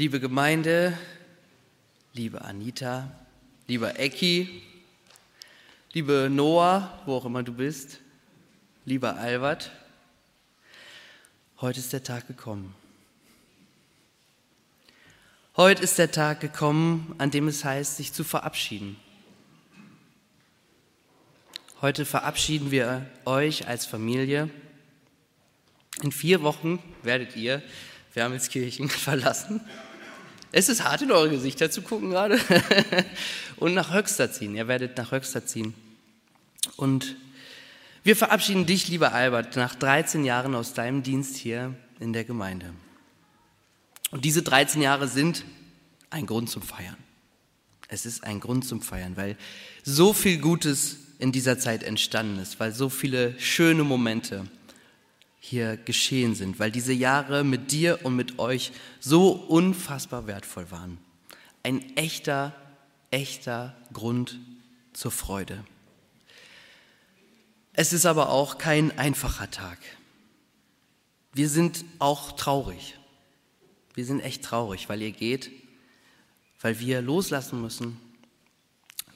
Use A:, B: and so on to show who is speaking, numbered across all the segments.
A: Liebe Gemeinde, liebe Anita, lieber Ecki, liebe Noah, wo auch immer du bist, lieber Albert, heute ist der Tag gekommen. Heute ist der Tag gekommen, an dem es heißt, sich zu verabschieden. Heute verabschieden wir euch als Familie. In vier Wochen werdet ihr Wermelskirchen verlassen. Es ist hart in eure Gesichter zu gucken gerade. Und nach Höxter ziehen. Ihr werdet nach Höxter ziehen. Und wir verabschieden dich, lieber Albert, nach 13 Jahren aus deinem Dienst hier in der Gemeinde. Und diese 13 Jahre sind ein Grund zum Feiern. Es ist ein Grund zum Feiern, weil so viel Gutes in dieser Zeit entstanden ist, weil so viele schöne Momente hier geschehen sind, weil diese Jahre mit dir und mit euch so unfassbar wertvoll waren. Ein echter, echter Grund zur Freude. Es ist aber auch kein einfacher Tag. Wir sind auch traurig. Wir sind echt traurig, weil ihr geht, weil wir loslassen müssen,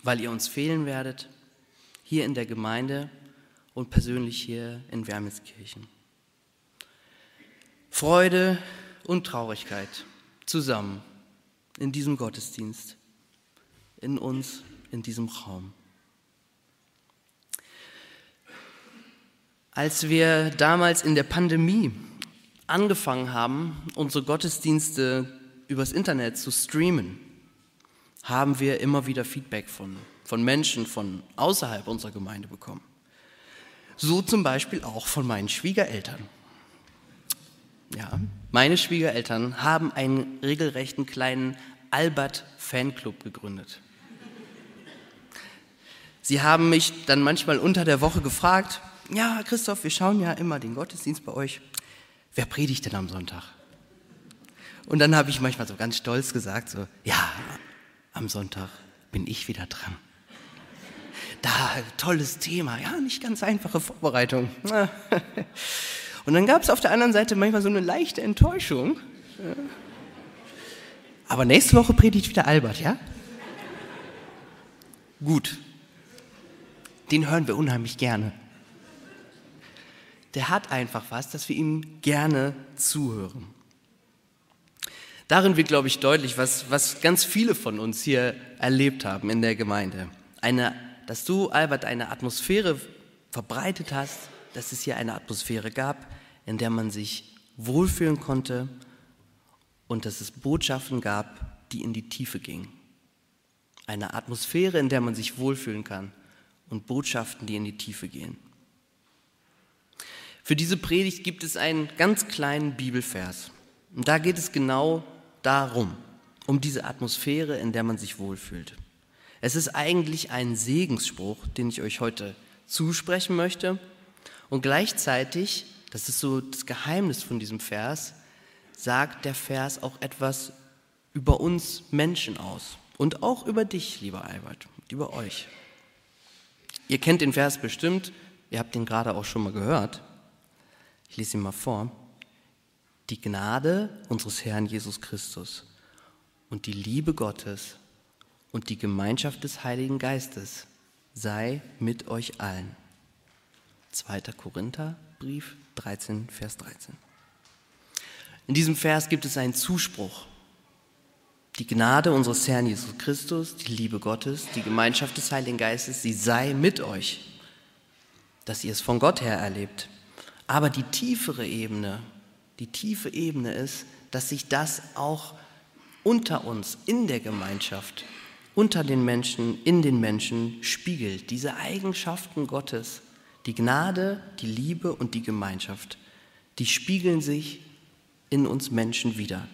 A: weil ihr uns fehlen werdet, hier in der Gemeinde und persönlich hier in Wermelskirchen. Freude und Traurigkeit zusammen in diesem Gottesdienst, in uns, in diesem Raum. Als wir damals in der Pandemie angefangen haben, unsere Gottesdienste übers Internet zu streamen, haben wir immer wieder Feedback von, von Menschen von außerhalb unserer Gemeinde bekommen. So zum Beispiel auch von meinen Schwiegereltern. Ja, meine Schwiegereltern haben einen regelrechten kleinen Albert-Fanclub gegründet. Sie haben mich dann manchmal unter der Woche gefragt, ja, Christoph, wir schauen ja immer den Gottesdienst bei euch. Wer predigt denn am Sonntag? Und dann habe ich manchmal so ganz stolz gesagt, so, ja, am Sonntag bin ich wieder dran. Da, tolles Thema, ja, nicht ganz einfache Vorbereitung. Und dann gab es auf der anderen Seite manchmal so eine leichte Enttäuschung. Aber nächste Woche predigt wieder Albert, ja? Gut. Den hören wir unheimlich gerne. Der hat einfach was, dass wir ihm gerne zuhören. Darin wird, glaube ich, deutlich, was, was ganz viele von uns hier erlebt haben in der Gemeinde. Eine, dass du, Albert, eine Atmosphäre verbreitet hast, dass es hier eine Atmosphäre gab, in der man sich wohlfühlen konnte und dass es Botschaften gab, die in die Tiefe gingen. Eine Atmosphäre, in der man sich wohlfühlen kann und Botschaften, die in die Tiefe gehen. Für diese Predigt gibt es einen ganz kleinen Bibelvers. Und da geht es genau darum, um diese Atmosphäre, in der man sich wohlfühlt. Es ist eigentlich ein Segensspruch, den ich euch heute zusprechen möchte. Und gleichzeitig das ist so das Geheimnis von diesem Vers, sagt der Vers auch etwas über uns Menschen aus und auch über dich, lieber Albert, über euch. Ihr kennt den Vers bestimmt, ihr habt ihn gerade auch schon mal gehört. Ich lese ihn mal vor. Die Gnade unseres Herrn Jesus Christus und die Liebe Gottes und die Gemeinschaft des Heiligen Geistes sei mit euch allen. 2. Korintherbrief 13, Vers 13. In diesem Vers gibt es einen Zuspruch. Die Gnade unseres Herrn Jesus Christus, die Liebe Gottes, die Gemeinschaft des Heiligen Geistes, sie sei mit euch, dass ihr es von Gott her erlebt. Aber die tiefere Ebene, die tiefe Ebene ist, dass sich das auch unter uns, in der Gemeinschaft, unter den Menschen, in den Menschen spiegelt. Diese Eigenschaften Gottes, die Gnade, die Liebe und die Gemeinschaft, die spiegeln sich in uns Menschen wieder.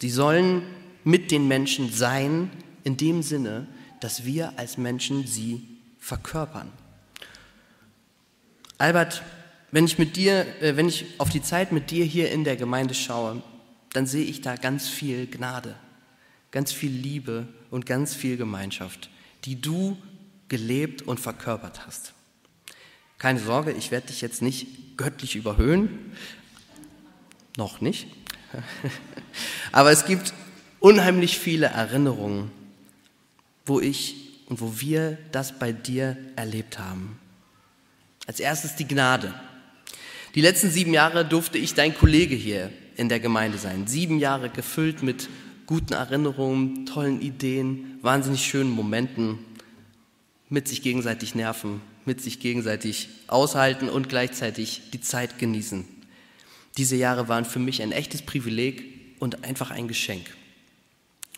A: Sie sollen mit den Menschen sein, in dem Sinne, dass wir als Menschen sie verkörpern. Albert, wenn ich mit dir, äh, wenn ich auf die Zeit mit dir hier in der Gemeinde schaue, dann sehe ich da ganz viel Gnade, ganz viel Liebe und ganz viel Gemeinschaft, die du gelebt und verkörpert hast. Keine Sorge, ich werde dich jetzt nicht göttlich überhöhen. Noch nicht. Aber es gibt unheimlich viele Erinnerungen, wo ich und wo wir das bei dir erlebt haben. Als erstes die Gnade. Die letzten sieben Jahre durfte ich dein Kollege hier in der Gemeinde sein. Sieben Jahre gefüllt mit guten Erinnerungen, tollen Ideen, wahnsinnig schönen Momenten, mit sich gegenseitig nerven, mit sich gegenseitig aushalten und gleichzeitig die Zeit genießen. Diese Jahre waren für mich ein echtes Privileg und einfach ein Geschenk.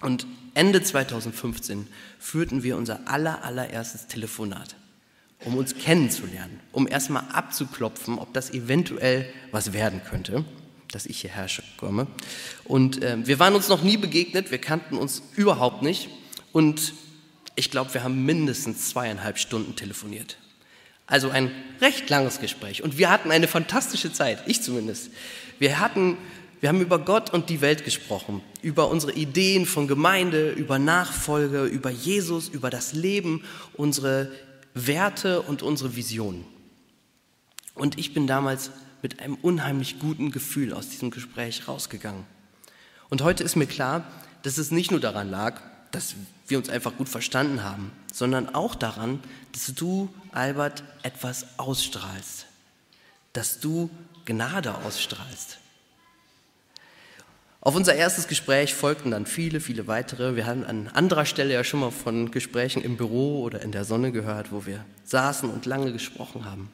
A: Und Ende 2015 führten wir unser aller, allererstes Telefonat, um uns kennenzulernen, um erstmal abzuklopfen, ob das eventuell was werden könnte, dass ich hierher komme. Und äh, wir waren uns noch nie begegnet, wir kannten uns überhaupt nicht. Und ich glaube, wir haben mindestens zweieinhalb Stunden telefoniert. Also ein recht langes Gespräch. Und wir hatten eine fantastische Zeit, ich zumindest. Wir hatten, wir haben über Gott und die Welt gesprochen, über unsere Ideen von Gemeinde, über Nachfolge, über Jesus, über das Leben, unsere Werte und unsere Visionen. Und ich bin damals mit einem unheimlich guten Gefühl aus diesem Gespräch rausgegangen. Und heute ist mir klar, dass es nicht nur daran lag, dass wir uns einfach gut verstanden haben, sondern auch daran, dass du, Albert, etwas ausstrahlst, dass du Gnade ausstrahlst. Auf unser erstes Gespräch folgten dann viele, viele weitere. Wir haben an anderer Stelle ja schon mal von Gesprächen im Büro oder in der Sonne gehört, wo wir saßen und lange gesprochen haben.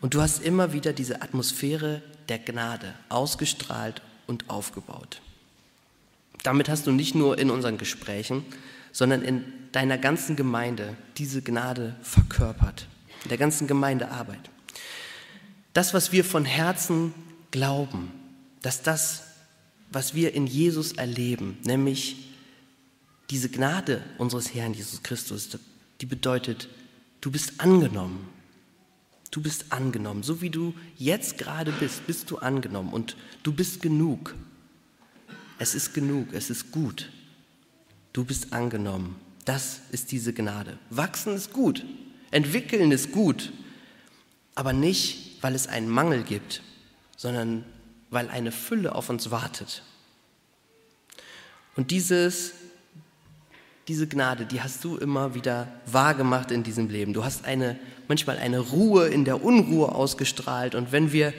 A: Und du hast immer wieder diese Atmosphäre der Gnade ausgestrahlt und aufgebaut. Damit hast du nicht nur in unseren Gesprächen, sondern in deiner ganzen Gemeinde diese Gnade verkörpert, in der ganzen Gemeindearbeit. Das, was wir von Herzen glauben, dass das, was wir in Jesus erleben, nämlich diese Gnade unseres Herrn Jesus Christus, die bedeutet, du bist angenommen. Du bist angenommen. So wie du jetzt gerade bist, bist du angenommen und du bist genug. Es ist genug, es ist gut. Du bist angenommen. Das ist diese Gnade. Wachsen ist gut, entwickeln ist gut, aber nicht, weil es einen Mangel gibt, sondern weil eine Fülle auf uns wartet. Und dieses, diese Gnade, die hast du immer wieder wahrgemacht in diesem Leben. Du hast eine, manchmal eine Ruhe in der Unruhe ausgestrahlt. Und wenn wir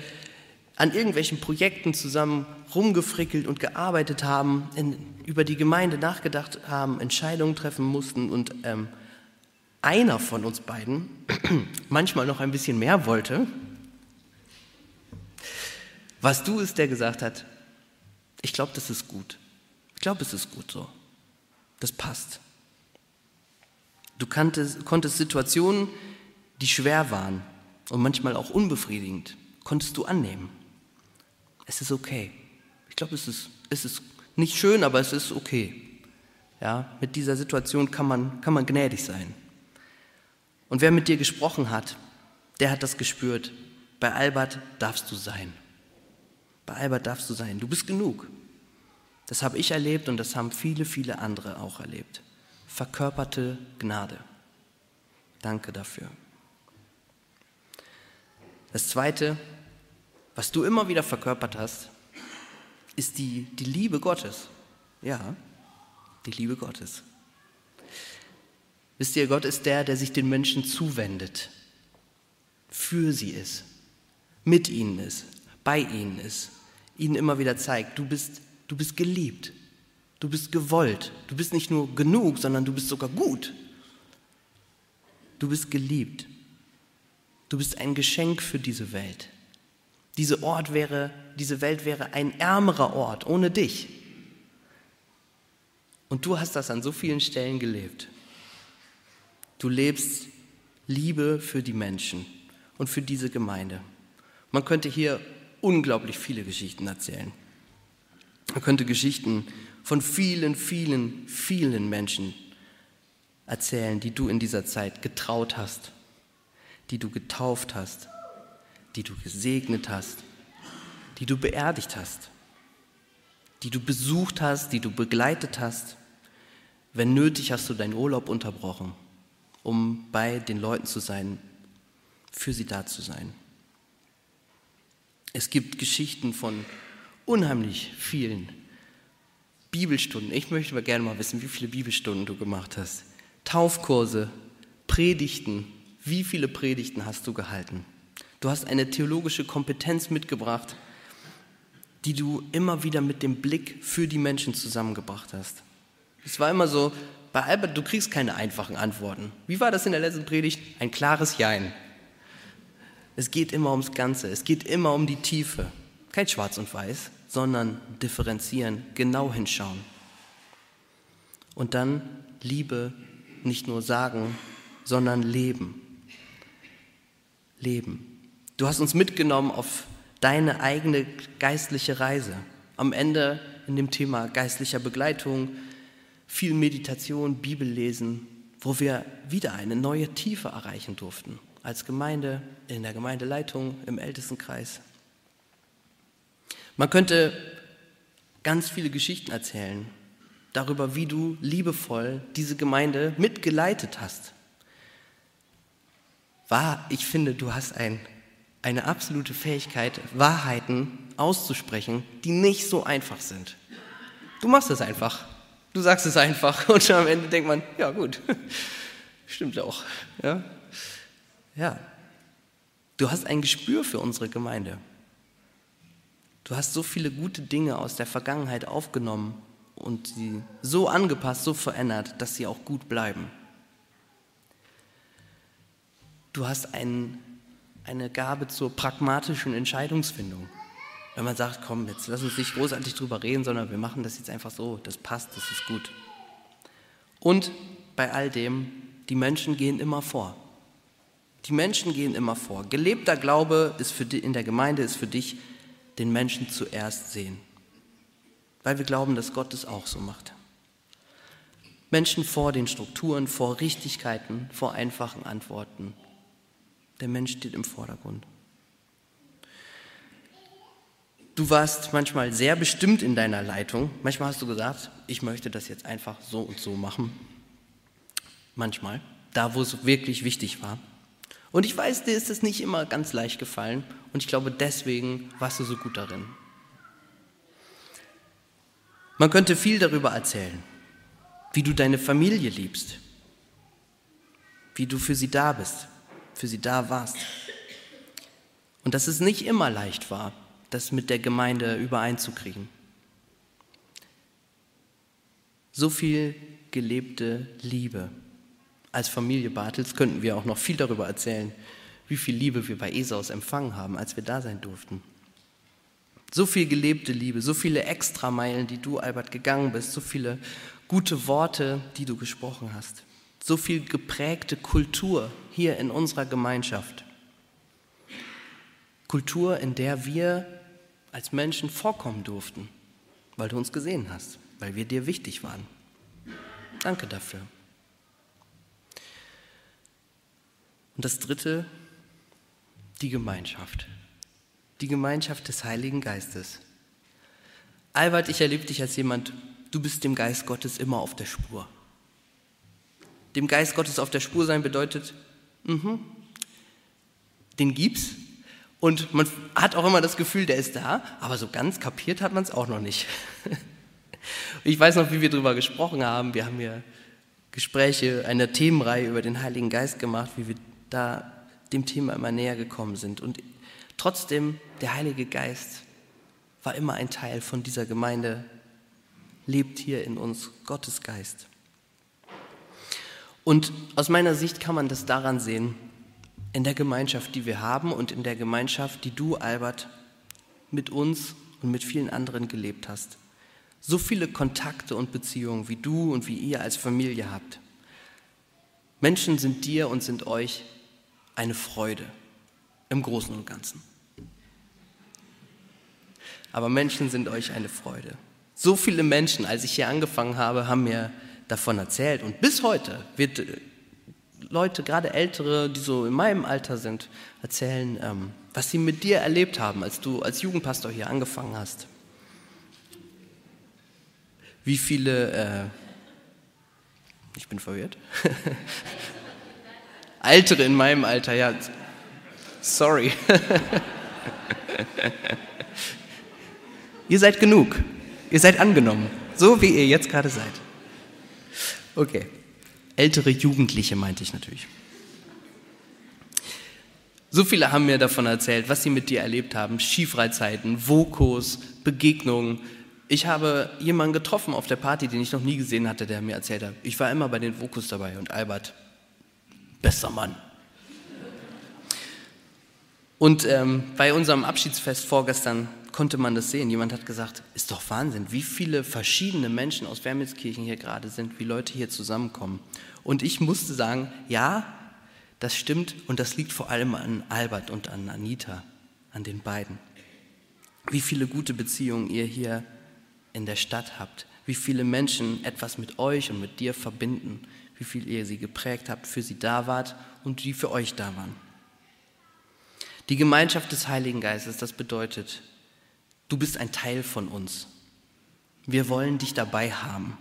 A: an irgendwelchen Projekten zusammen rumgefrickelt und gearbeitet haben, in, über die Gemeinde nachgedacht haben, Entscheidungen treffen mussten und ähm, einer von uns beiden manchmal noch ein bisschen mehr wollte, was du ist, der gesagt hat, ich glaube, das ist gut. Ich glaube, es ist gut so. Das passt. Du kanntest, konntest Situationen, die schwer waren und manchmal auch unbefriedigend, konntest du annehmen es ist okay. Ich glaube, es ist, es ist nicht schön, aber es ist okay. Ja, mit dieser Situation kann man, kann man gnädig sein. Und wer mit dir gesprochen hat, der hat das gespürt. Bei Albert darfst du sein. Bei Albert darfst du sein. Du bist genug. Das habe ich erlebt und das haben viele, viele andere auch erlebt. Verkörperte Gnade. Danke dafür. Das Zweite, was du immer wieder verkörpert hast, ist die, die Liebe Gottes. Ja, die Liebe Gottes. Wisst ihr, Gott ist der, der sich den Menschen zuwendet, für sie ist, mit ihnen ist, bei ihnen ist, ihnen immer wieder zeigt, du bist, du bist geliebt, du bist gewollt, du bist nicht nur genug, sondern du bist sogar gut. Du bist geliebt. Du bist ein Geschenk für diese Welt. Diese Ort wäre, diese Welt wäre ein ärmerer Ort ohne dich. Und du hast das an so vielen Stellen gelebt. Du lebst Liebe für die Menschen und für diese Gemeinde. Man könnte hier unglaublich viele Geschichten erzählen. Man könnte Geschichten von vielen, vielen, vielen Menschen erzählen, die du in dieser Zeit getraut hast, die du getauft hast, die du gesegnet hast, die du beerdigt hast, die du besucht hast, die du begleitet hast. Wenn nötig, hast du deinen Urlaub unterbrochen, um bei den Leuten zu sein, für sie da zu sein. Es gibt Geschichten von unheimlich vielen Bibelstunden. Ich möchte aber gerne mal wissen, wie viele Bibelstunden du gemacht hast. Taufkurse, Predigten. Wie viele Predigten hast du gehalten? Du hast eine theologische Kompetenz mitgebracht, die du immer wieder mit dem Blick für die Menschen zusammengebracht hast. Es war immer so, bei Albert, du kriegst keine einfachen Antworten. Wie war das in der letzten Predigt? Ein klares Jein. Es geht immer ums Ganze, es geht immer um die Tiefe. Kein Schwarz und Weiß, sondern differenzieren, genau hinschauen. Und dann Liebe nicht nur sagen, sondern leben. Leben. Du hast uns mitgenommen auf deine eigene geistliche Reise. Am Ende in dem Thema geistlicher Begleitung, viel Meditation, Bibellesen, wo wir wieder eine neue Tiefe erreichen durften. Als Gemeinde, in der Gemeindeleitung, im Ältestenkreis. Man könnte ganz viele Geschichten erzählen darüber, wie du liebevoll diese Gemeinde mitgeleitet hast. Wahr, ich finde, du hast ein, eine absolute Fähigkeit, Wahrheiten auszusprechen, die nicht so einfach sind. Du machst es einfach. Du sagst es einfach und am Ende denkt man, ja gut, stimmt auch. Ja? ja, du hast ein Gespür für unsere Gemeinde. Du hast so viele gute Dinge aus der Vergangenheit aufgenommen und sie so angepasst, so verändert, dass sie auch gut bleiben. Du hast ein, eine Gabe zur pragmatischen Entscheidungsfindung. Wenn man sagt, komm, jetzt lass uns nicht großartig drüber reden, sondern wir machen das jetzt einfach so, das passt, das ist gut. Und bei all dem, die Menschen gehen immer vor. Die Menschen gehen immer vor. Gelebter Glaube ist für die, in der Gemeinde ist für dich den Menschen zuerst sehen. Weil wir glauben, dass Gott es auch so macht. Menschen vor den Strukturen, vor Richtigkeiten, vor einfachen Antworten. Der Mensch steht im Vordergrund. Du warst manchmal sehr bestimmt in deiner Leitung. Manchmal hast du gesagt, ich möchte das jetzt einfach so und so machen. Manchmal, da wo es wirklich wichtig war. Und ich weiß, dir ist es nicht immer ganz leicht gefallen. Und ich glaube, deswegen warst du so gut darin. Man könnte viel darüber erzählen, wie du deine Familie liebst, wie du für sie da bist, für sie da warst. Und dass es nicht immer leicht war, das mit der Gemeinde übereinzukriegen. So viel gelebte Liebe. Als Familie Bartels könnten wir auch noch viel darüber erzählen, wie viel Liebe wir bei Esaus empfangen haben, als wir da sein durften. So viel gelebte Liebe, so viele Extrameilen, die du, Albert, gegangen bist, so viele gute Worte, die du gesprochen hast, so viel geprägte Kultur hier in unserer Gemeinschaft. Kultur, in der wir als Menschen vorkommen durften, weil du uns gesehen hast, weil wir dir wichtig waren. Danke dafür. Und das Dritte, die Gemeinschaft. Die Gemeinschaft des Heiligen Geistes. Albert, ich erlebe dich als jemand, du bist dem Geist Gottes immer auf der Spur. Dem Geist Gottes auf der Spur sein bedeutet, mh, den gibt's, und man hat auch immer das Gefühl, der ist da, aber so ganz kapiert hat man es auch noch nicht. ich weiß noch, wie wir darüber gesprochen haben. Wir haben hier Gespräche, eine Themenreihe über den Heiligen Geist gemacht, wie wir da dem Thema immer näher gekommen sind. Und trotzdem, der Heilige Geist war immer ein Teil von dieser Gemeinde, lebt hier in uns Gottes Geist. Und aus meiner Sicht kann man das daran sehen, in der Gemeinschaft, die wir haben und in der Gemeinschaft, die du, Albert, mit uns und mit vielen anderen gelebt hast. So viele Kontakte und Beziehungen, wie du und wie ihr als Familie habt. Menschen sind dir und sind euch eine Freude im Großen und Ganzen. Aber Menschen sind euch eine Freude. So viele Menschen, als ich hier angefangen habe, haben mir davon erzählt. Und bis heute wird Leute, gerade Ältere, die so in meinem Alter sind, erzählen, ähm, was sie mit dir erlebt haben, als du als Jugendpastor hier angefangen hast. Wie viele, äh, ich bin verwirrt, Ältere in meinem Alter, ja, sorry. Ihr seid genug, ihr seid angenommen, So wie ihr jetzt gerade seid. Okay. Ältere Jugendliche meinte ich natürlich. So viele haben mir davon erzählt, was sie mit dir erlebt haben. Skifreizeiten, Vokos, Begegnungen. Ich habe jemanden getroffen auf der Party, den ich noch nie gesehen hatte, der mir erzählt hat, ich war immer bei den Vokos dabei und Albert, bester Mann. Und ähm, bei unserem Abschiedsfest vorgestern konnte man das sehen. Jemand hat gesagt, ist doch Wahnsinn, wie viele verschiedene Menschen aus Wermelskirchen hier gerade sind, wie Leute hier zusammenkommen. Und ich musste sagen, ja, das stimmt und das liegt vor allem an Albert und an Anita, an den beiden. Wie viele gute Beziehungen ihr hier in der Stadt habt, wie viele Menschen etwas mit euch und mit dir verbinden, wie viel ihr sie geprägt habt, für sie da wart und die für euch da waren. Die Gemeinschaft des Heiligen Geistes, das bedeutet, du bist ein Teil von uns. Wir wollen dich dabei haben.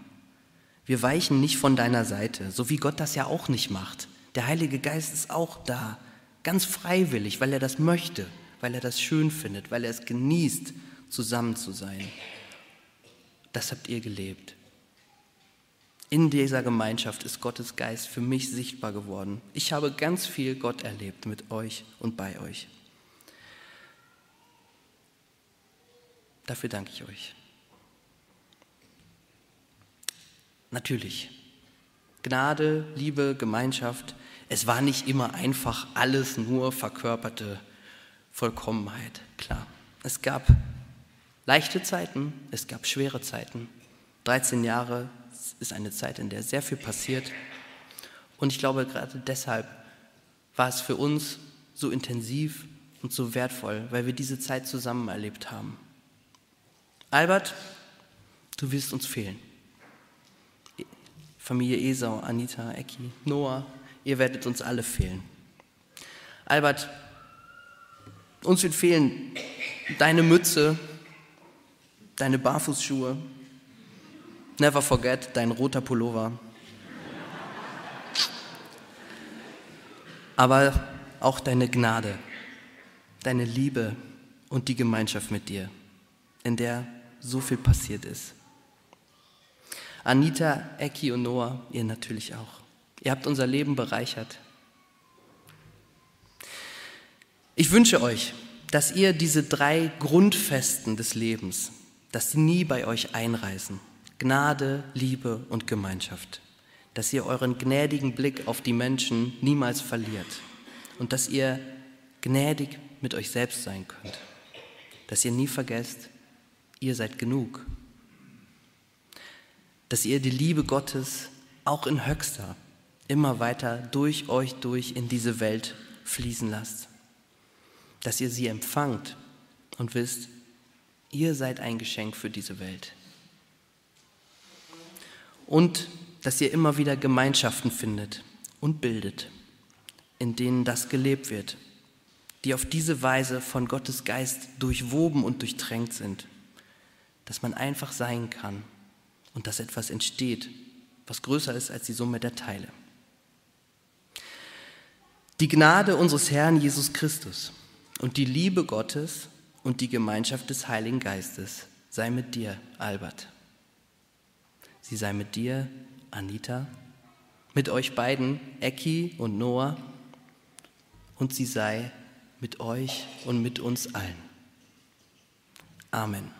A: Wir weichen nicht von deiner Seite, so wie Gott das ja auch nicht macht. Der Heilige Geist ist auch da, ganz freiwillig, weil er das möchte, weil er das schön findet, weil er es genießt, zusammen zu sein. Das habt ihr gelebt. In dieser Gemeinschaft ist Gottes Geist für mich sichtbar geworden. Ich habe ganz viel Gott erlebt mit euch und bei euch. Dafür danke ich euch. Natürlich, Gnade, Liebe, Gemeinschaft, es war nicht immer einfach alles nur verkörperte Vollkommenheit, klar. Es gab leichte Zeiten, es gab schwere Zeiten. 13 Jahre ist eine Zeit, in der sehr viel passiert. Und ich glaube, gerade deshalb war es für uns so intensiv und so wertvoll, weil wir diese Zeit zusammen erlebt haben. Albert, du wirst uns fehlen. Familie Esau, Anita, Ecki, Noah, ihr werdet uns alle fehlen. Albert, uns wird fehlen deine Mütze, deine Barfußschuhe, never forget dein roter Pullover. Aber auch deine Gnade, deine Liebe und die Gemeinschaft mit dir, in der so viel passiert ist. Anita, Ecki und Noah, ihr natürlich auch. Ihr habt unser Leben bereichert. Ich wünsche euch, dass ihr diese drei Grundfesten des Lebens, dass sie nie bei euch einreißen. Gnade, Liebe und Gemeinschaft. Dass ihr euren gnädigen Blick auf die Menschen niemals verliert. Und dass ihr gnädig mit euch selbst sein könnt. Dass ihr nie vergesst, ihr seid genug. Dass ihr die Liebe Gottes auch in Höchster immer weiter durch euch durch in diese Welt fließen lasst. Dass ihr sie empfangt und wisst, ihr seid ein Geschenk für diese Welt. Und dass ihr immer wieder Gemeinschaften findet und bildet, in denen das gelebt wird, die auf diese Weise von Gottes Geist durchwoben und durchtränkt sind dass man einfach sein kann und dass etwas entsteht, was größer ist als die Summe der Teile. Die Gnade unseres Herrn Jesus Christus und die Liebe Gottes und die Gemeinschaft des Heiligen Geistes sei mit dir, Albert. Sie sei mit dir, Anita, mit euch beiden, Ecki und Noah, und sie sei mit euch und mit uns allen. Amen.